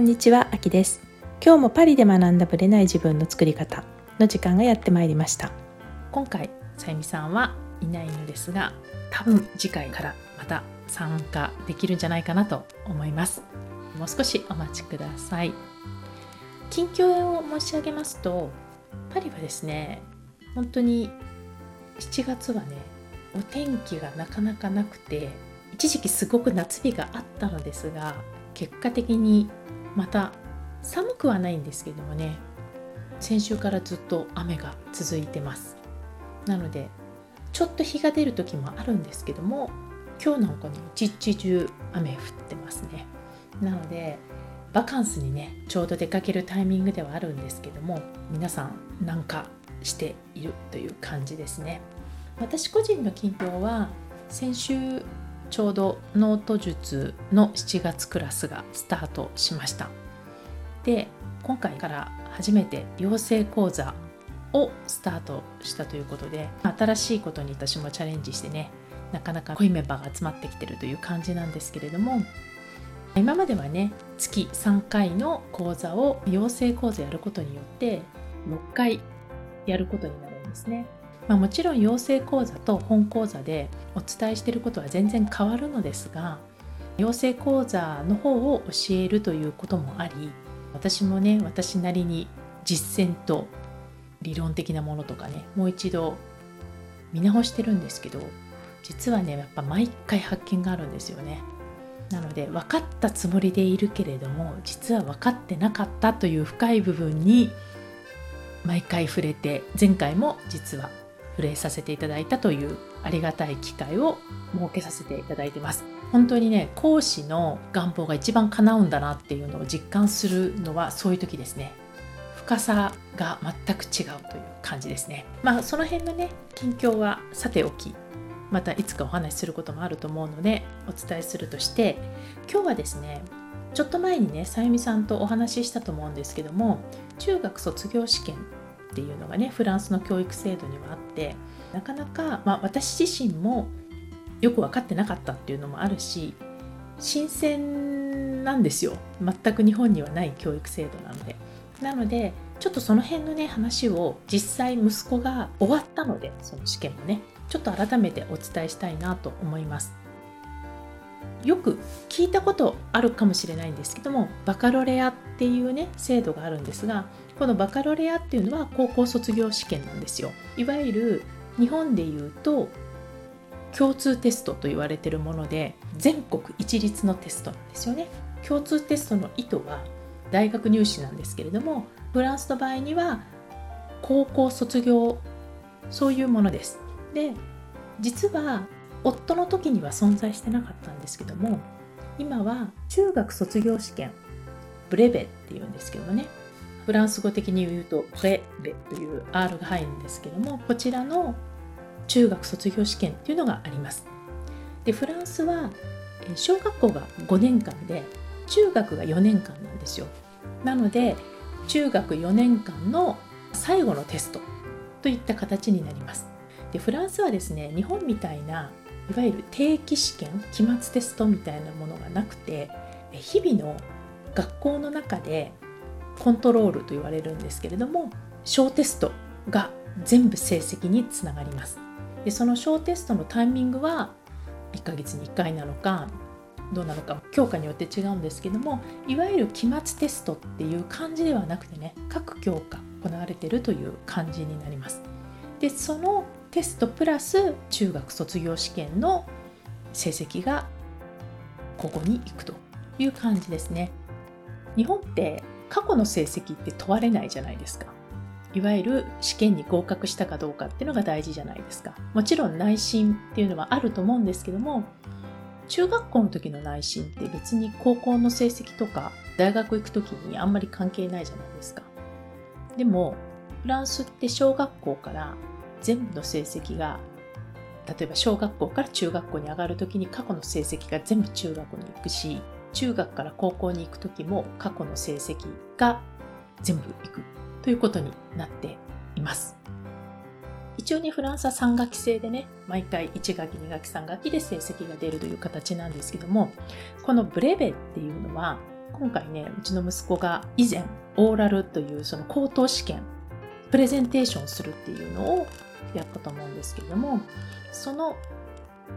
こんにちは、あきです。今日もパリで学んだブレない自分の作り方の時間がやってまいりました。今回さゆみさんはいないのですが多分次回からまた参加できるんじゃないかなと思います。もう少しお待ちください。近況を申し上げますとパリはですね本当に7月はねお天気がなかなかなくて一時期すごく夏日があったのですが結果的にまた寒くはないんですけどもね先週からずっと雨が続いてます。なのでちょっと日が出る時もあるんですけども今日なんかに一日中雨降ってますね。なのでバカンスにねちょうど出かけるタイミングではあるんですけども皆さんなんかしているという感じですね。私個人の近況は先週ちょうどノート術の7月クラスがスタートしましたで今回から初めて養成講座をスタートしたということで新しいことに私もチャレンジしてねなかなか濃いメンバーが集まってきてるという感じなんですけれども今まではね月3回の講座を養成講座やることによって6回やることになるんですね。まあ、もちろん養成講座と本講座でお伝えしていることは全然変わるのですが養成講座の方を教えるということもあり私もね私なりに実践と理論的なものとかねもう一度見直してるんですけど実はねやっぱ毎回発見があるんですよね。なので分かったつもりでいるけれども実は分かってなかったという深い部分に毎回触れて前回も実は触れさせていただいたというありがたい機会を設けさせていただいてます。本当にね講師の願望が一番叶うんだなっていうのを実感するのはそういう時ですね。深さが全く違うという感じですね。まあその辺のね近況はさておきまたいつかお話しすることもあると思うのでお伝えするとして今日はですねちょっと前にねさゆみさんとお話ししたと思うんですけども中学卒業試験っていうのがねフランスの教育制度にはあってなかなか、まあ、私自身もよく分かってなかったっていうのもあるし新鮮なんですよ全く日本にはない教育制度なので。なのでちょっとその辺のね話を実際息子が終わったのでその試験もねちょっと改めてお伝えしたいなと思います。よく聞いたことあるかもしれないんですけどもバカロレアっていうね制度があるんですがこのバカロレアっていうのは高校卒業試験なんですよ。いわゆる日本でいうと共通テストと言われてるもので全国一律のテストなんですよね。共通テストの意図は大学入試なんですけれどもフランスの場合には高校卒業そういうものです。で実は夫の時には存在してなかったんですけども今は中学卒業試験ブレベっていうんですけどもね。フランス語的に言うとブレベという R が入るんですけどもこちらの中学卒業試験っていうのがあります。でフランスは小学校が5年間で中学が4年間なんですよ。なので中学4年間の最後のテストといった形になります。でフランスはですね日本みたいないわゆる定期試験期末テストみたいなものがなくて日々の学校の中でコントロールと言われるんですけれども小テストが全部成績につながりますでその小テストのタイミングは1ヶ月に1回なのかどうなのか教科によって違うんですけどもいわゆる期末テストっていう感じではなくてね各教科行われているという感じになりますでそのテストプラス中学卒業試験の成績がここに行くという感じですね。日本って過去の成績って問われないじゃないですか。いわゆる試験に合格したかどうかっていうのが大事じゃないですか。もちろん内心っていうのはあると思うんですけども、中学校の時の内心って別に高校の成績とか大学行く時にあんまり関係ないじゃないですか。でも、フランスって小学校から全部の成績が例えば小学校から中学校に上がる時に過去の成績が全部中学校に行くし中学から高校に行く時も過去の成績が全部行くということになっています。一応ね、フランスは3学期制でね、毎回1学期、2学期、3学期で成績が出るという形なんですけども、このブレベっていうのは、今回ねうちの息子が以前オーラルというその口頭試験プレゼンテーションするっていうのをやったと思うんですけどもその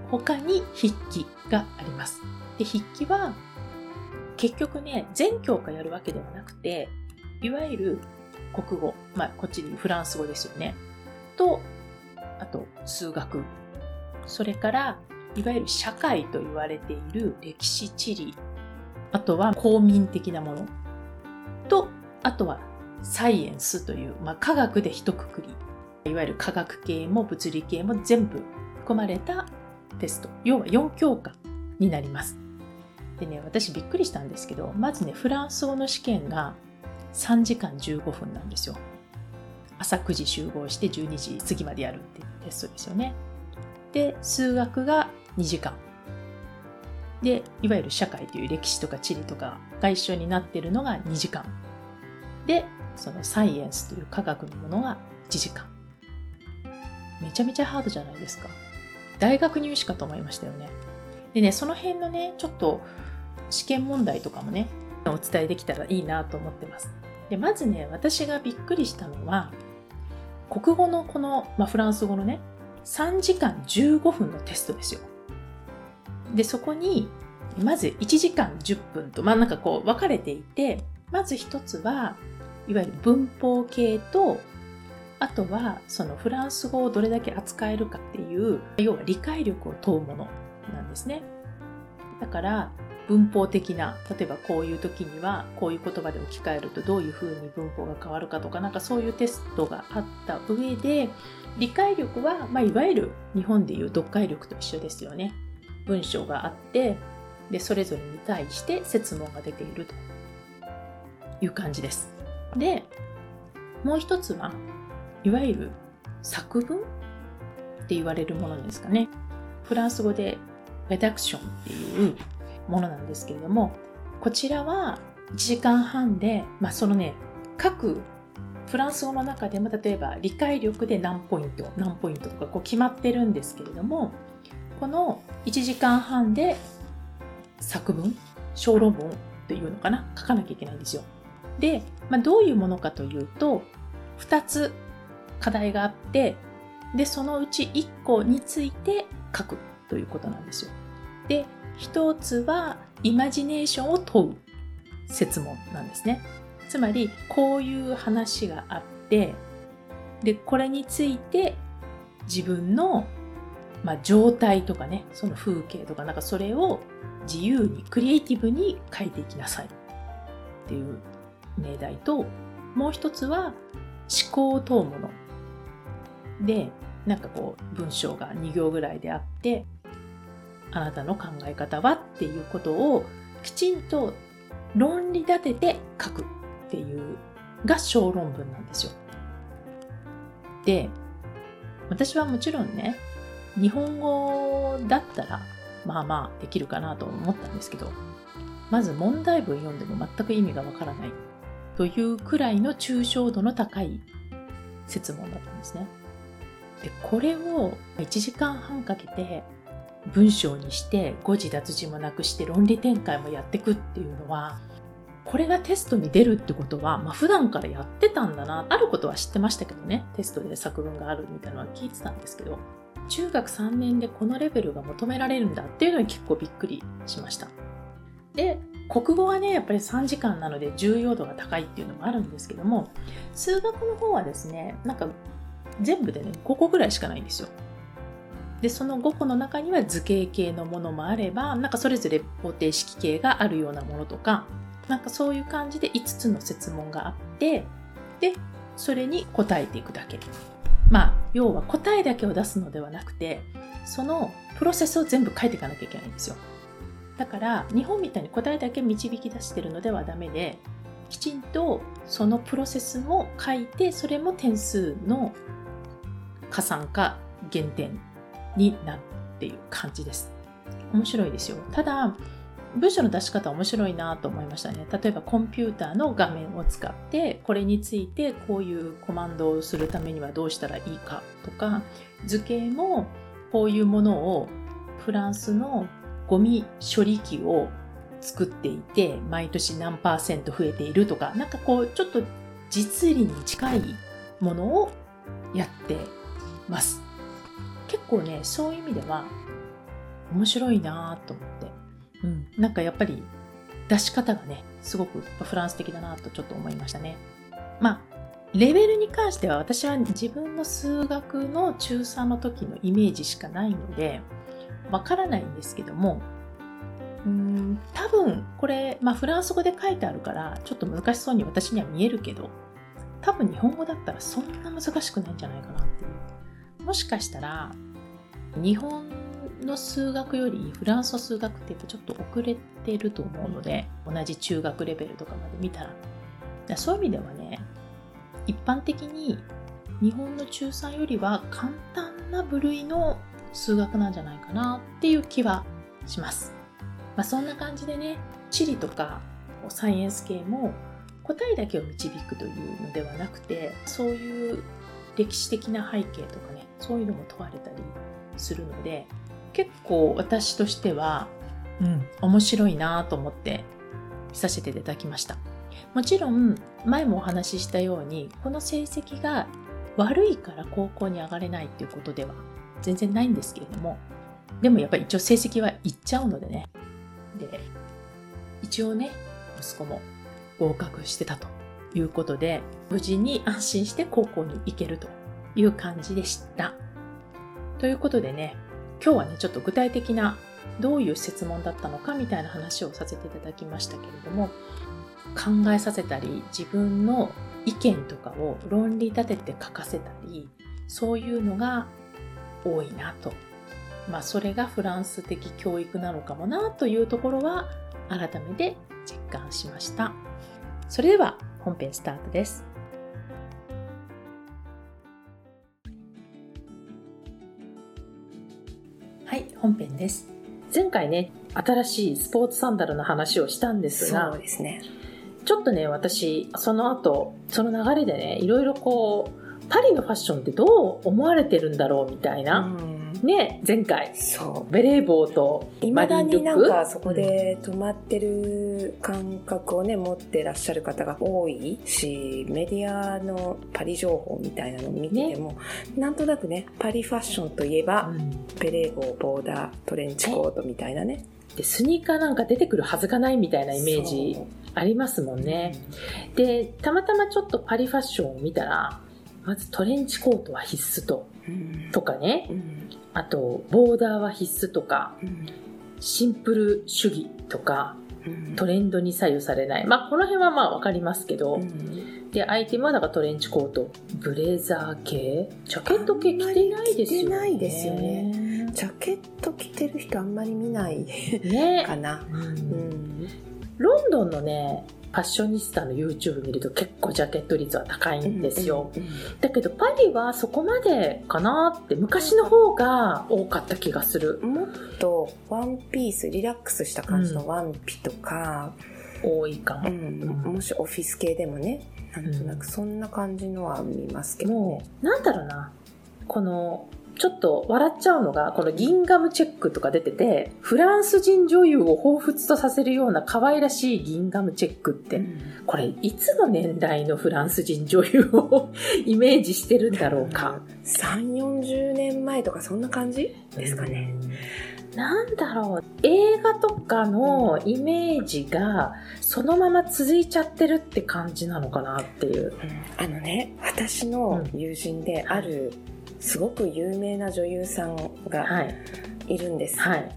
他に筆記があります。で筆記は結局ね全教科やるわけではなくていわゆる国語、まあ、こっちにフランス語ですよね。とあと数学。それからいわゆる社会と言われている歴史地理。あとは公民的なもの。とあとはサイエンスという、まあ、科学で一括り。いわゆる科学系も物理系も全部含まれたテスト。要は4教科になります。でね私びっくりしたんですけどまずねフランス語の試験が3時間15分なんですよ。朝9時集合して12時過ぎまでやるっていうテストですよね。で数学が2時間。でいわゆる社会という歴史とか地理とかが一緒になってるのが2時間。でそのサイエンスという科学のものが1時間。めちゃめちゃハードじゃないですか。大学入試かと思いましたよね。でねその辺のねちょっと試験問題とかもねお伝えできたらいいなと思ってます。でまずね私がびっくりしたのは国語のこの、まあ、フランス語のね3時間15分のテストですよ。でそこにまず1時間10分とまあなんかこう分かれていてまず一つはいわゆる文法系とあとはそのフランス語をどれだけ扱えるかっていう要は理解力を問うものなんですね。だから文法的な例えばこういう時にはこういう言葉で置き換えるとどういうふうに文法が変わるかとかなんかそういうテストがあった上で理解力は、まあ、いわゆる日本でいう読解力と一緒ですよね文章があってでそれぞれに対して設問が出ているという感じです。で、もう一つは、いわゆる作文って言われるものですかね。フランス語でレダクションっていうものなんですけれども、こちらは1時間半で、まあ、そのね、各フランス語の中でも例えば理解力で何ポイント何ポイントとかこう決まってるんですけれどもこの1時間半で作文小論文っていうのかな書かなきゃいけないんですよ。で、まあ、どういうものかというと、2つ課題があって、で、そのうち1個について書くということなんですよ。で、1つはイマジネーションを問う説問なんですね。つまり、こういう話があって、で、これについて自分の、まあ、状態とかね、その風景とか、なんかそれを自由にクリエイティブに書いていきなさいっていう命題ともう一つは思考を問うものでなんかこう文章が2行ぐらいであってあなたの考え方はっていうことをきちんと論理立てて書くっていうが小論文なんですよ。で私はもちろんね日本語だったらまあまあできるかなと思ったんですけどまず問題文読んでも全く意味がわからないというくらいの抽象度の高い設問だったんですね。でこれを1時間半かけて文章にして誤字脱字もなくして論理展開もやってくっていうのはこれがテストに出るってことは、まあ、普段からやってたんだなあることは知ってましたけどね。テストで作文があるみたいなのは聞いてたんですけど中学3年でこのレベルが求められるんだっていうのに結構びっくりしました。で国語はねやっぱり3時間なので重要度が高いっていうのもあるんですけども数学の方はですねなんか全部でね5個ぐらいしかないんですよ。でその5個の中には図形系のものもあればなんかそれぞれ方程式系があるようなものとかなんかそういう感じで5つの設問があってでそれに答えていくだけ。まあ要は答えだけを出すのではなくてそのプロセスを全部書いていかなきゃいけないんですよ。だから日本みたいに答えだけ導き出してるのではダメできちんとそのプロセスも書いてそれも点数の加算か減点になるっていう感じです。面白いですよ。ただ文章の出し方面白いなと思いましたね。例えばコンピューターの画面を使ってこれについてこういうコマンドをするためにはどうしたらいいかとか図形もこういうものをフランスのゴミ処理機を作っていて、毎年何パーセント増えているとか、なんかこう、ちょっと実利に近いものをやってます。結構ね、そういう意味では面白いなと思って。うん。なんかやっぱり出し方がね、すごくフランス的だなとちょっと思いましたね。まあ、レベルに関しては私は自分の数学の中3の時のイメージしかないので、わからないんですけども、うん、多分これ、まあフランス語で書いてあるから、ちょっと難しそうに私には見えるけど、多分日本語だったらそんな難しくないんじゃないかなっていう。もしかしたら、日本の数学よりフランスの数学ってやっぱちょっと遅れてると思うので、同じ中学レベルとかまで見たら。そういう意味ではね、一般的に日本の中3よりは簡単な部類の数学なんじゃないかなっていう気はします。まあ、そんな感じでね、地理とかサイエンス系も答えだけを導くというのではなくて、そういう歴史的な背景とかね、そういうのも問われたりするので、結構私としては、うん、面白いなと思って見させていただきました。もちろん前もお話ししたようにこの成績が悪いから高校に上がれないっていうことでは全然ないんですけれどもでもやっぱり一応成績はいっちゃうのでねで一応ね息子も合格してたということで無事に安心して高校に行けるという感じでしたということでね今日はねちょっと具体的などういう設問だったのかみたいな話をさせていただきましたけれども考えさせたり自分の意見とかを論理立てて書かせたりそういうのが多いなと。まあそれがフランス的教育なのかもなというところは改めて実感しました。それでは本編スタートです。本編です。前回ね、新しいスポーツサンダルの話をしたんですが、そうですね。ちょっとね、私、その後、その流れでね、いろいろこう、パリのファッションってどう思われてるんだろうみたいな。ね、前回。そう。ベレー帽といまだになんかそこで止まってる感覚をね、持ってらっしゃる方が多いし、メディアのパリ情報みたいなのを見てても、ね、なんとなくね、パリファッションといえば、うん、ベレー帽、ボーダー、トレンチコートみたいなね。で、スニーカーなんか出てくるはずがないみたいなイメージありますもんね。で、たまたまちょっとパリファッションを見たら、まずトレンチコートは必須と、とかね、あと、ボーダーは必須とか、シンプル主義とか、トレンドに左右されない。まあ、この辺はまあわかりますけど、で、アイテムはだからトレンチコート、ブレザー系、ジャケット系着てないですよね。着てないですよね。ジャケット着てる人あんまり見ないねかな。うん、うんロンドンのね、ファッショニスタの YouTube 見ると結構ジャケット率は高いんですよ。うんうんうん、だけどパリはそこまでかなって昔の方が多かった気がする。もっとワンピース、リラックスした感じのワンピとか、うん、多いかも、うん、もしオフィス系でもね、なんとなくそんな感じのは見ますけど、ね、もう、なんだろうな。このちょっと笑っちゃうのが、このギンガムチェックとか出てて、フランス人女優を彷彿とさせるような可愛らしいギンガムチェックって、うん、これいつの年代のフランス人女優をイメージしてるんだろうか。3、40年前とかそんな感じですかね。なんだろう、映画とかのイメージがそのまま続いちゃってるって感じなのかなっていう。うん、あのね、私の友人であるすごく有名な女優さんがい。るんです、はい、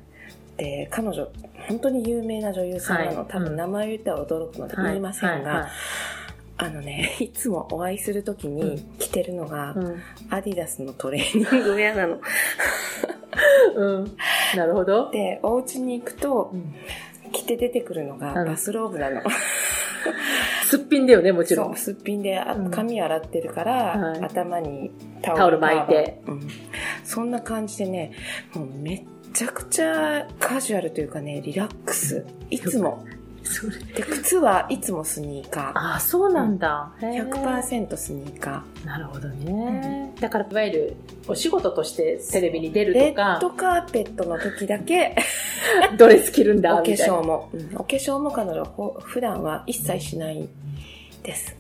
で彼女本当に有名な女優さんなの、はい、多分名前言ったら驚くので言いませんが、あのね、いつもお会いするときに着てるのが、うん、アディダスのトレーニングウェアなの。うん。なるほど。で、お家に行くと、うん、着て出てくるのがバスローブなの。すっぴんだよね、もちろん。そう、すっぴんで髪洗ってるから、うん頭にタオル巻いて、うん。そんな感じでね、もうめっちゃくちゃカジュアルというかね、リラックス。いつも。それで靴はいつもスニーカー。あそうなんだ、うん、100%スニーカー。なるほどね、うん、だからいわゆるお仕事としてテレビに出るとか。レッドカーペットの時だけ。ドレス着るんだ お化粧も、うん、お化粧も彼女は普段は一切しないです、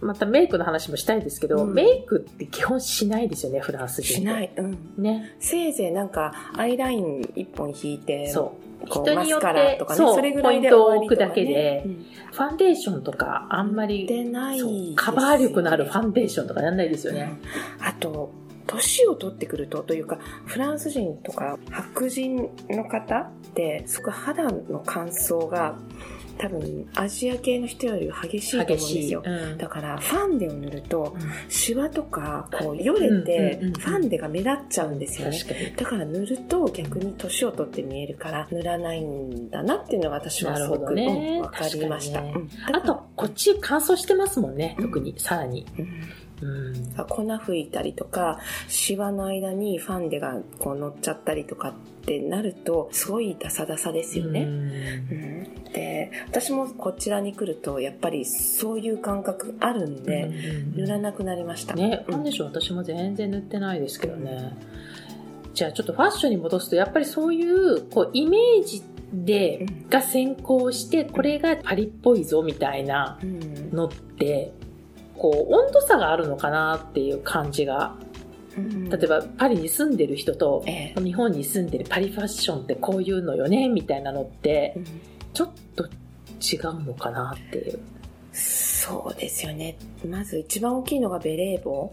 またメイクの話もしたいですけど、うん、メイクって基本しないですよね、フランス人しない。うん。ね。せいぜいなんか、アイライン一本引いて、そう。人によって、とかね、それぐらいで、ポイントを置くだけで、うん、ファンデーションとか、あんまり、でない、ね、カバー力のあるファンデーションとかやんないですよね。うん、あと、年を取ってくると、というか、フランス人とか白人の方って、すごい肌の乾燥が、多分アジア系の人より激しいと思うんですよ、うん、だからファンデを塗ると、シワとかこうよれてファンデが目立っちゃうんですよね、だから塗ると逆に年を取って見えるから塗らないんだなっていうのが私はすごく、ね、分かりました、ね、あとこっち乾燥してますもんね特に。さらに、うん、粉吹いたりとかシワの間にファンデがこう乗っちゃったりとかってなるとすごいダサダサですよね、うん、で私もこちらに来るとやっぱりそういう感覚あるんで、塗らなくなりました。ねファンデーション私も全然塗ってないですけどね、じゃあちょっとファッションに戻すとやっぱりそういうこうイメージで、が先行して、これがパリっぽいぞみたいなのって、こう、温度差があるのかなっていう感じが。例えばパリに住んでる人と、日本に住んでるパリファッションってこういうのよねみたいなのって、ちょっと違うのかなっていう。そうですよね。まず一番大きいのがベレー帽。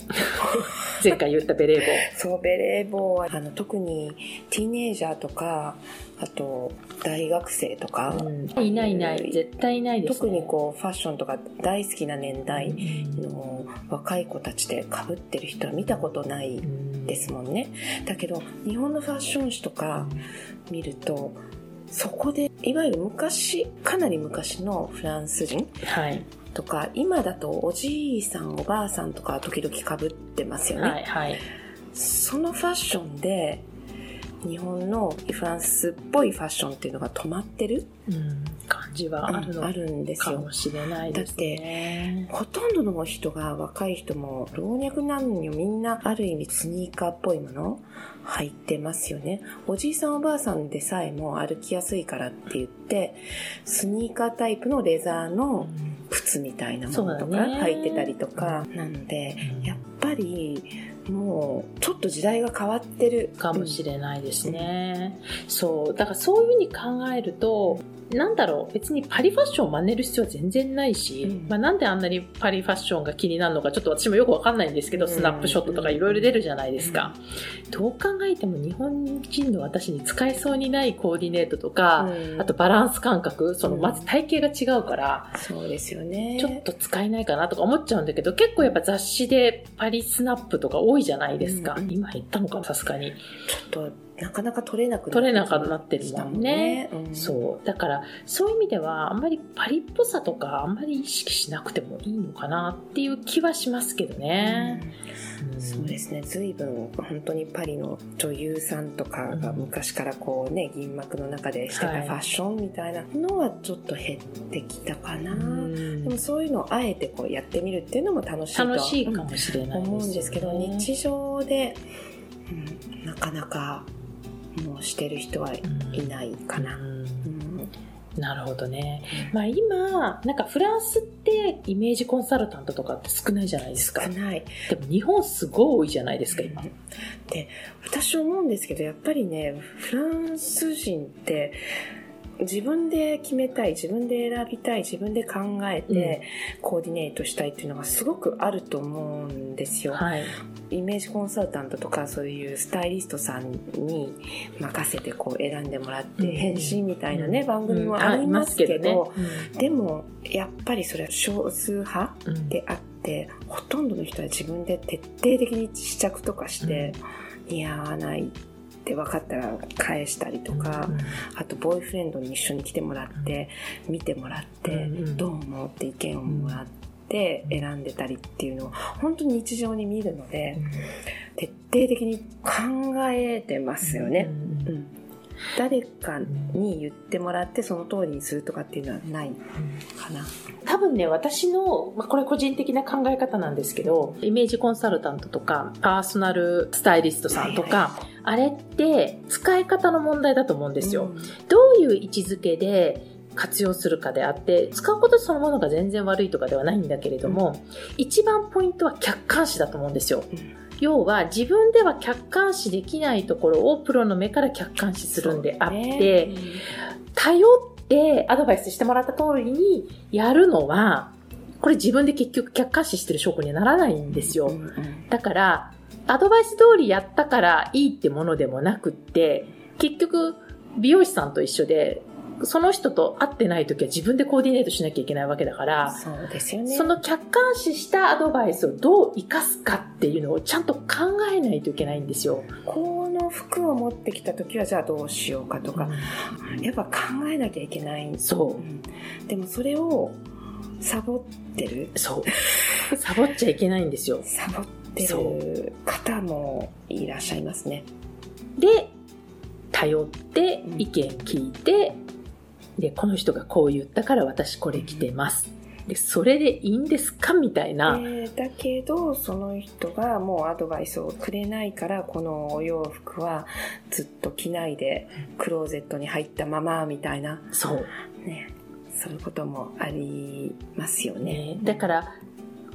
前回言ったベレー帽。そう、ベレー帽は、あの、特にティーネージャーとか、あと、大学生とか、うん、いないいない。絶対いないです、ね、特にこう、ファッションとか大好きな年代の若い子たちで被ってる人は見たことないですもんね。だけど、日本のファッション誌とか見ると、そこで、いわゆる昔、かなり昔のフランス人、はい、とか、今だとおじいさん、おばあさんとか時々かぶってますよね。はいはい、そのファッションで、日本のフランスっぽいファッションっていうのが止まってる、うん、感じはあるの、あるんですよ。かもしれないですね。だって、ほとんどの人が、若い人も、老若男女みんな、ある意味スニーカーっぽいもの入ってますよね。おじいさんおばあさんでさえも歩きやすいからって言って、スニーカータイプのレザーの靴みたいなものとか履いてたりとか、なので、やっぱり、もうちょっと時代が変わってるかもしれないですね、うん、そう。だからそういうふうに考えるとなんだろう、別にパリファッションを真似る必要は全然ないし、うん、まあなんであんなにパリファッションが気になるのか、ちょっと私もよくわかんないんですけど、スナップショットとかいろいろ出るじゃないですか。うん、どう考えても日本人の私に使えそうにないコーディネートとか、うん、あとバランス感覚、そのまず体型が違うから、そうですよね。ちょっと使えないかなとか思っちゃうんだけど、結構やっぱ雑誌でパリスナップとか多いじゃないですか。今減ったのかさすがに。ちょっとなかなか取れなくなって取れなくなってるもんね。うん、そう。だから、そういう意味では、あんまりパリっぽさとか、あんまり意識しなくてもいいのかなっていう気はしますけどね。うん、そうですね。随分、本当にパリの女優さんとかが昔からこうね、銀幕の中でしてたファッションみたいなのはちょっと減ってきたかな。でもそういうのをあえてこうやってみるっていうのも楽しいと楽しいかもしれない、ね、思うんですけど、日常で、うん、なかなかもうしてる人はいないかな。なるほどね。まあ今、なんかフランスってイメージコンサルタントとかって少ないじゃないですか。少ない。でも日本すごい多いじゃないですか、今。で、私思うんですけど、やっぱりね、フランス人って、自分で決めたい、自分で選びたい、自分で考えて、コーディネートしたいっていうのがすごくあると思うんですよ。はい、イメージコンサルタントとかそういうスタイリストさんに任せてこう選んでもらって返信みたいなね、番組もありますけど、でもやっぱりそれは少数派であって、ほとんどの人は自分で徹底的に試着とかして似合わない。って分かったら返したりとか、あとボーイフレンドに一緒に来てもらって見てもらってどう思うって意見をもらって選んでたりっていうのを本当に日常に見るので徹底的に考えてますよね。うん誰かに言ってもらってその通りにするとかっていうのはないかな。多分ね、私の、まあ、これ個人的な考え方なんですけど、イメージコンサルタントとか、パーソナルスタイリストさんとか、はいはい、あれって使い方の問題だと思うんですよ。うん、どういう位置づけで活用するかであって、使うことそのものが全然悪いとかではないんだけれども、うん、一番ポイントは客観視だと思うんですよ。うん要は自分では客観視できないところをプロの目から客観視するんであって、ね、頼ってアドバイスしてもらった通りにやるのは、これ自分で結局客観視してる証拠にはならないんですよ。だから、アドバイス通りやったからいいってものでもなくって、結局美容師さんと一緒でその人と会ってない時は自分でコーディネートしなきゃいけないわけだから、そうですよね。その客観視したアドバイスをどう活かすかっていうのをちゃんと考えないといけないんですよ。この服を持ってきた時はじゃあどうしようかとか、うん、やっぱ考えなきゃいけない。そう。うん、でもそれをサボってる。そう。サボっちゃいけないんですよ。サボってる方もいらっしゃいますね。で、頼って意見聞いて、で、この人がこう言ったから私これ着てます。で、それでいいんですかみたいな。えー、だけど、その人がもうアドバイスをくれないから、このお洋服はずっと着ないで、クローゼットに入ったまま、みたいな。そう。ね。そういうこともありますよね。ねだから、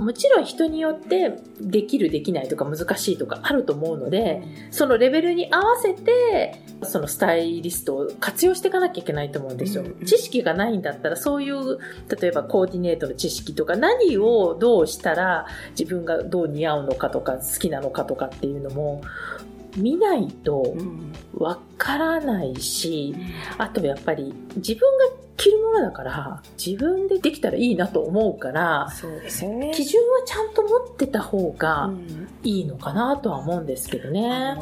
もちろん人によってできるできないとか難しいとかあると思うので、そのレベルに合わせて、そのスタイリストを活用していかなきゃいけないと思うんですよ。知識がないんだったら、そういう、例えばコーディネートの知識とか、何をどうしたら自分がどう似合うのかとか、好きなのかとかっていうのも、見ないとわからないし、あとやっぱり自分が着るものだから、自分でできたらいいなと思うから、そうですよね。基準はちゃんと持ってた方がいいのかなとは思うんですけどね。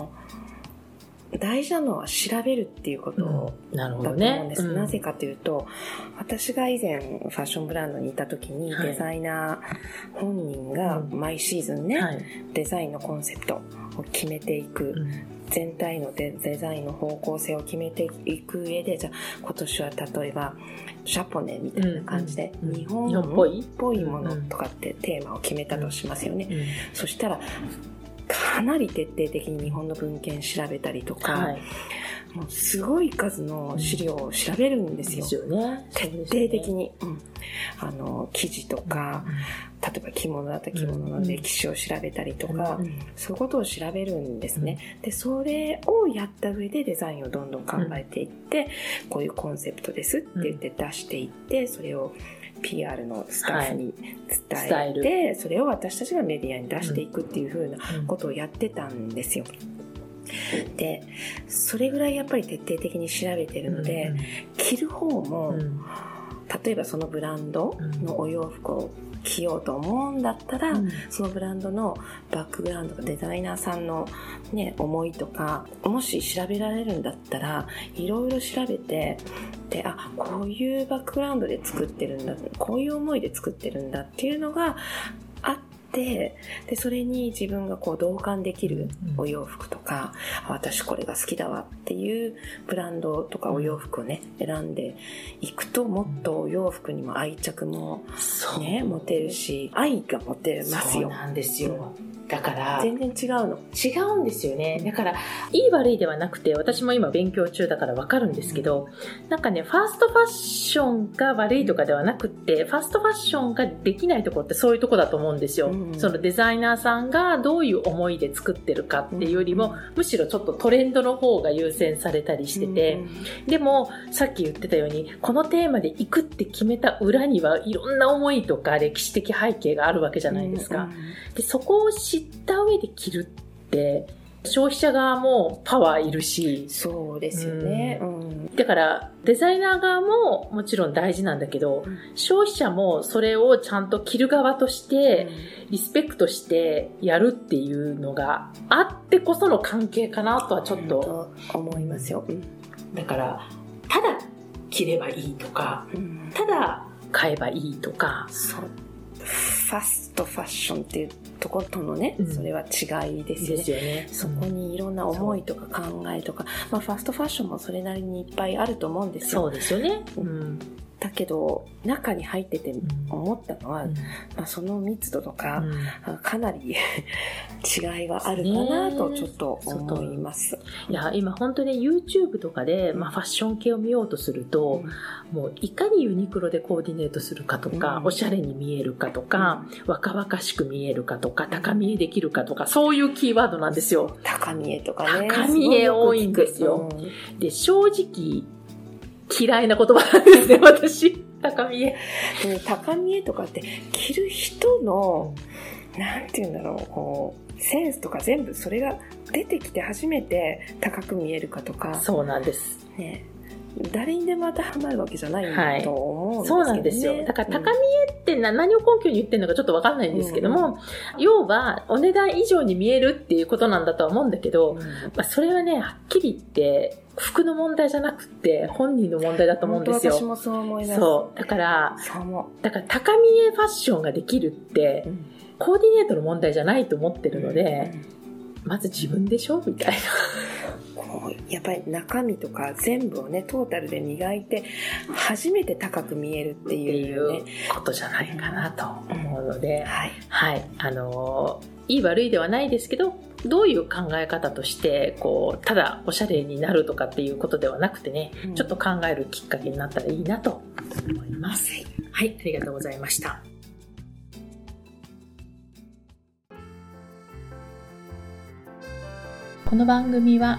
大事なのは調べるっていうことだと思うんです。うん。なね、なぜかというと、私が以前ファッションブランドにいた時に、デザイナー本人が毎シーズンね、はい、デザインのコンセプトを決めていく。全体のデザインの方向性を決めていく上で、じゃあ今年は例えば、シャポネみたいな感じで、日本っぽい？ものとかってテーマを決めたとしますよね。そしたら、かなり徹底的に日本の文献調べたりとか、はい、もうすごい数の資料を調べるんですよ。ですよね。徹底的に。うん、あの、記事とか、うん、例えば着物だった着物の歴史を調べたりとか、うん、そういうことを調べるんですね。で、それをやった上でデザインをどんどん考えていって、こういうコンセプトですって言って出していって、それを PR のスタッフに伝えて、はい、それを私たちがメディアに出していくっていうふうなことをやってたんですよ。で、それぐらいやっぱり徹底的に調べてるので、着る方も、例えばそのブランドのお洋服を着ようと思うんだったら、うん、そのブランドのバックグラウンドとかデザイナーさんのね、思いとか、もし調べられるんだったら、いろいろ調べて、で、あ、こういうバックグラウンドで作ってるんだ、こういう思いで作ってるんだっていうのがあって、で、それに自分がこう同感できるお洋服とか、うん、私これが好きだわっていうブランドとかお洋服をね、選んでいくと、もっとお洋服にも愛着もね、持てるし、愛が持てますよ。そうなんですよ。うんだから、全然違うの。違うんですよね。だから、いい悪いではなくて、私も今勉強中だからわかるんですけど、なんかね、ファーストファッションが悪いとかではなくて、ファーストファッションができないところってそういうとこだと思うんですよ。うん、そのデザイナーさんがどういう思いで作ってるかっていうよりも、うん、むしろちょっとトレンドの方が優先されたりしてて、うん、でも、さっき言ってたように、このテーマで行くって決めた裏にはいろんな思いとか歴史的背景があるわけじゃないですか。でそこを知った上で着るって、消費者側もパワーいるし。そうですよね。うん、だから、デザイナー側ももちろん大事なんだけど、うん、消費者もそれをちゃんと着る側として、リスペクトしてやるっていうのがあってこその関係かなとはちょっと。思いますよ。だから、ただ着ればいいとか、ただ買えばいいとか。そうファストファッションっていうところとのね、うん、それは違いですよね。よねそこにいろんな思いとか考えとか、まあファストファッションもそれなりにいっぱいあると思うんですよ。そうですよね。うんだけど中に入ってて思ったのは、うん、まあ、その密度とか、うん、かなり 違いはあるかなとちょっと思います。いや今本当に YouTube とかで、まあ、ファッション系を見ようとすると、うん、もういかにユニクロでコーディネートするかとか、おしゃれに見えるかとか、若々しく見えるかとか高見えできるかとかそういうキーワードなんですよ。高見えとかね。高見え多いんですよ。で正直嫌いな言葉なんですね、私。高見え。高見えとかって着る人の、なんて言うんだろう、こう、センスとか全部それが出てきて初めて高く見えるかとか。そうなんです。ね。誰にでも当てはまるわけじゃないと思うんですけど、ねはい、そうなんですよ。だから高見えって何を根拠に言ってるのかちょっとわかんないんですけども、うん、要はお値段以上に見えるっていうことなんだとは思うんだけど、うん、まあ、それはね、はっきり言って、服の問題じゃなくて本人の問題だと思うんですよ。私もそう思います。そう。だから、だから高見えファッションができるって、うん、コーディネートの問題じゃないと思ってるので、まず自分でしょ？みたいな。こうやっぱり中身とか全部をねトータルで磨いて初めて高く見えるっていう、ね,、ことじゃないかなと思うので、うん、はい、はい、あのいい悪いではないですけどどういう考え方としてこうただおしゃれになるとかっていうことではなくてね、うん、ちょっと考えるきっかけになったらいいなと思います。はい、ありがとうございました。この番組は